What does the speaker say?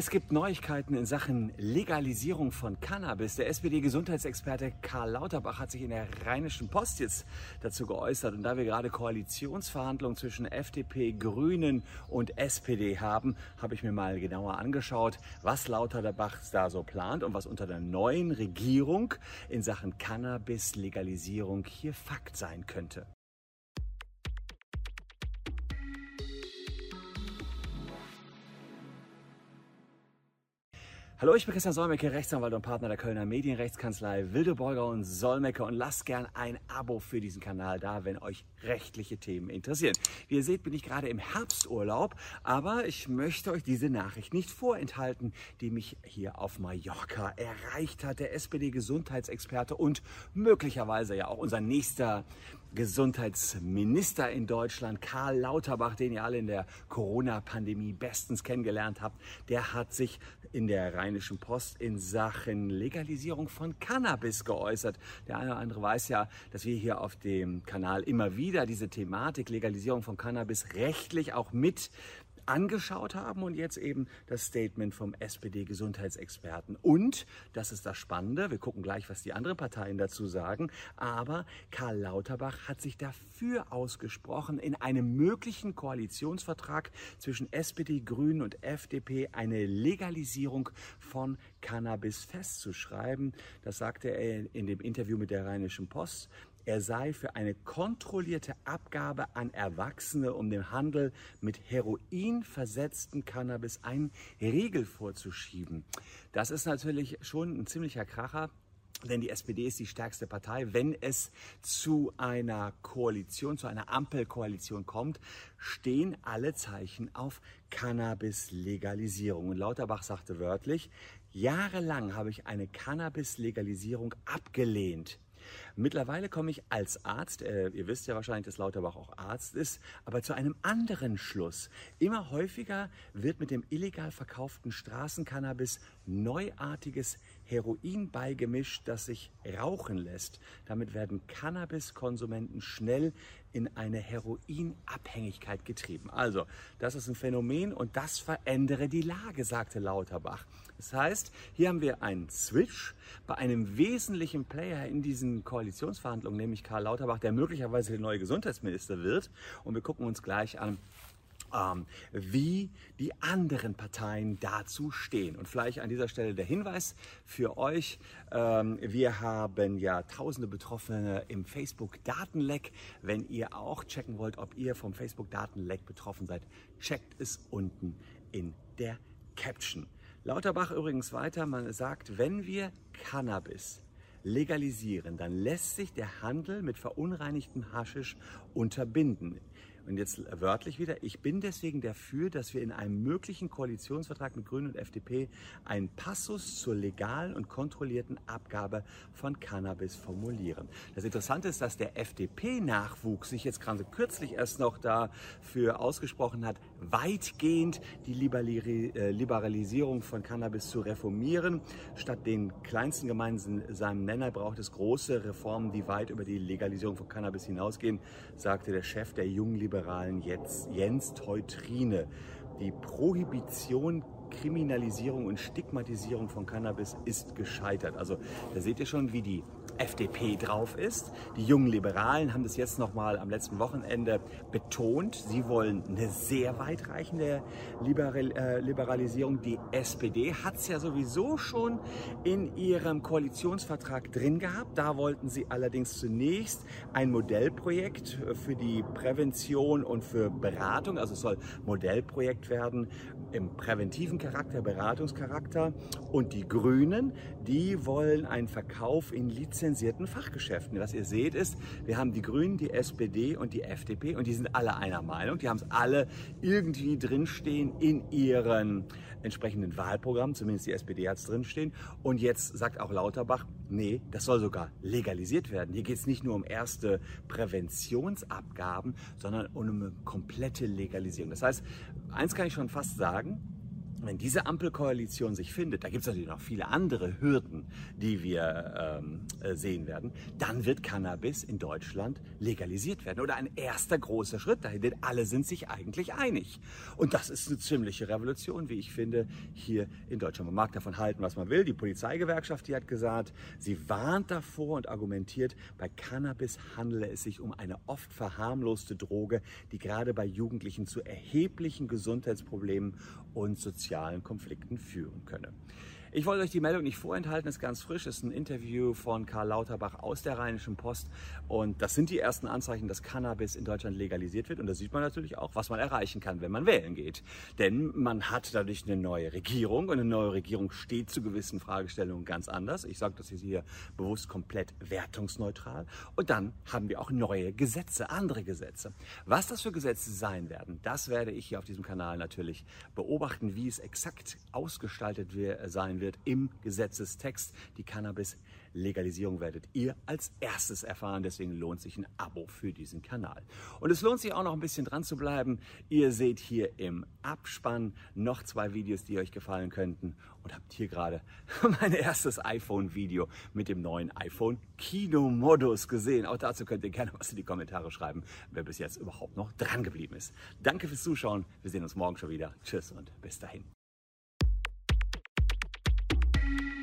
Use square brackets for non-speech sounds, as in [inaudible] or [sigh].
Es gibt Neuigkeiten in Sachen Legalisierung von Cannabis. Der SPD-Gesundheitsexperte Karl Lauterbach hat sich in der Rheinischen Post jetzt dazu geäußert. Und da wir gerade Koalitionsverhandlungen zwischen FDP, Grünen und SPD haben, habe ich mir mal genauer angeschaut, was Lauterbach da so plant und was unter der neuen Regierung in Sachen Cannabis-Legalisierung hier Fakt sein könnte. Hallo, ich bin Christian Solmecke, Rechtsanwalt und Partner der Kölner Medienrechtskanzlei Wildeborger und Solmecke und lasst gern ein Abo für diesen Kanal da, wenn euch rechtliche Themen interessieren. Wie ihr seht, bin ich gerade im Herbsturlaub, aber ich möchte euch diese Nachricht nicht vorenthalten, die mich hier auf Mallorca erreicht hat. Der SPD-Gesundheitsexperte und möglicherweise ja auch unser nächster Gesundheitsminister in Deutschland, Karl Lauterbach, den ihr alle in der Corona-Pandemie bestens kennengelernt habt, der hat sich in der Rheinischen Post in Sachen Legalisierung von Cannabis geäußert. Der eine oder andere weiß ja, dass wir hier auf dem Kanal immer wieder diese Thematik Legalisierung von Cannabis rechtlich auch mit angeschaut haben und jetzt eben das Statement vom SPD-Gesundheitsexperten. Und, das ist das Spannende, wir gucken gleich, was die anderen Parteien dazu sagen, aber Karl Lauterbach hat sich dafür ausgesprochen, in einem möglichen Koalitionsvertrag zwischen SPD, Grünen und FDP eine Legalisierung von Cannabis festzuschreiben. Das sagte er in dem Interview mit der Rheinischen Post er sei für eine kontrollierte Abgabe an Erwachsene, um dem Handel mit Heroin versetzten Cannabis einen Riegel vorzuschieben. Das ist natürlich schon ein ziemlicher Kracher. Denn die SPD ist die stärkste Partei. Wenn es zu einer Koalition, zu einer Ampelkoalition kommt, stehen alle Zeichen auf Cannabis-Legalisierung. Und Lauterbach sagte wörtlich, jahrelang habe ich eine Cannabis-Legalisierung abgelehnt. Mittlerweile komme ich als Arzt, äh, ihr wisst ja wahrscheinlich, dass Lauterbach auch Arzt ist, aber zu einem anderen Schluss. Immer häufiger wird mit dem illegal verkauften Straßencannabis neuartiges Heroin beigemischt, das sich rauchen lässt. Damit werden Cannabiskonsumenten schnell in eine Heroinabhängigkeit getrieben. Also, das ist ein Phänomen und das verändere die Lage, sagte Lauterbach. Das heißt, hier haben wir einen Switch bei einem wesentlichen Player in diesen Koalitionsverhandlungen, nämlich Karl Lauterbach, der möglicherweise der neue Gesundheitsminister wird. Und wir gucken uns gleich an, wie die anderen Parteien dazu stehen. Und vielleicht an dieser Stelle der Hinweis für euch. Ähm, wir haben ja tausende Betroffene im Facebook-Datenleck. Wenn ihr auch checken wollt, ob ihr vom Facebook-Datenleck betroffen seid, checkt es unten in der Caption. Lauterbach übrigens weiter, man sagt, wenn wir Cannabis legalisieren, dann lässt sich der Handel mit verunreinigtem Haschisch unterbinden. Und jetzt wörtlich wieder, ich bin deswegen dafür, dass wir in einem möglichen Koalitionsvertrag mit Grünen und FDP einen Passus zur legalen und kontrollierten Abgabe von Cannabis formulieren. Das Interessante ist, dass der FDP-Nachwuchs sich jetzt gerade kürzlich erst noch dafür ausgesprochen hat, weitgehend die äh, Liberalisierung von Cannabis zu reformieren. Statt den kleinsten gemeinsamen Nenner braucht es große Reformen, die weit über die Legalisierung von Cannabis hinausgehen, sagte der Chef der jungen Liberalen Jens Teutrine. Die Prohibition Kriminalisierung und Stigmatisierung von Cannabis ist gescheitert. Also da seht ihr schon, wie die FDP drauf ist. Die jungen Liberalen haben das jetzt noch mal am letzten Wochenende betont. Sie wollen eine sehr weitreichende Liberal, äh, Liberalisierung. Die SPD hat es ja sowieso schon in ihrem Koalitionsvertrag drin gehabt. Da wollten sie allerdings zunächst ein Modellprojekt für die Prävention und für Beratung, also es soll Modellprojekt werden im präventiven Charakter, Beratungscharakter. Und die Grünen, die wollen einen Verkauf in lizenzierten Fachgeschäften. Was ihr seht ist, wir haben die Grünen, die SPD und die FDP und die sind alle einer Meinung. Die haben es alle irgendwie drinstehen in ihren entsprechenden Wahlprogrammen, zumindest die SPD hat es drinstehen. Und jetzt sagt auch Lauterbach, nee, das soll sogar legalisiert werden. Hier geht es nicht nur um erste Präventionsabgaben, sondern um eine komplette Legalisierung. Das heißt, eins kann ich schon fast sagen, wenn diese Ampelkoalition sich findet, da gibt es natürlich noch viele andere Hürden, die wir ähm, äh, sehen werden, dann wird Cannabis in Deutschland legalisiert werden. Oder ein erster großer Schritt dahin, denn alle sind sich eigentlich einig. Und das ist eine ziemliche Revolution, wie ich finde, hier in Deutschland. Man mag davon halten, was man will. Die Polizeigewerkschaft, die hat gesagt, sie warnt davor und argumentiert, bei Cannabis handele es sich um eine oft verharmloste Droge, die gerade bei Jugendlichen zu erheblichen Gesundheitsproblemen und sozialen Konflikten führen könne. Ich wollte euch die Meldung nicht vorenthalten, ist ganz frisch, ist ein Interview von Karl Lauterbach aus der Rheinischen Post und das sind die ersten Anzeichen, dass Cannabis in Deutschland legalisiert wird und da sieht man natürlich auch, was man erreichen kann, wenn man wählen geht. Denn man hat dadurch eine neue Regierung und eine neue Regierung steht zu gewissen Fragestellungen ganz anders. Ich sage das hier bewusst komplett wertungsneutral und dann haben wir auch neue Gesetze, andere Gesetze. Was das für Gesetze sein werden, das werde ich hier auf diesem Kanal natürlich beobachten, wie es exakt ausgestaltet sein wird im Gesetzestext. Die Cannabis-Legalisierung werdet ihr als erstes erfahren. Deswegen lohnt sich ein Abo für diesen Kanal. Und es lohnt sich auch noch ein bisschen dran zu bleiben. Ihr seht hier im Abspann noch zwei Videos, die euch gefallen könnten. Und habt hier gerade [laughs] mein erstes iPhone-Video mit dem neuen iPhone Kino-Modus gesehen. Auch dazu könnt ihr gerne was in die Kommentare schreiben, wer bis jetzt überhaupt noch dran geblieben ist. Danke fürs Zuschauen. Wir sehen uns morgen schon wieder. Tschüss und bis dahin. you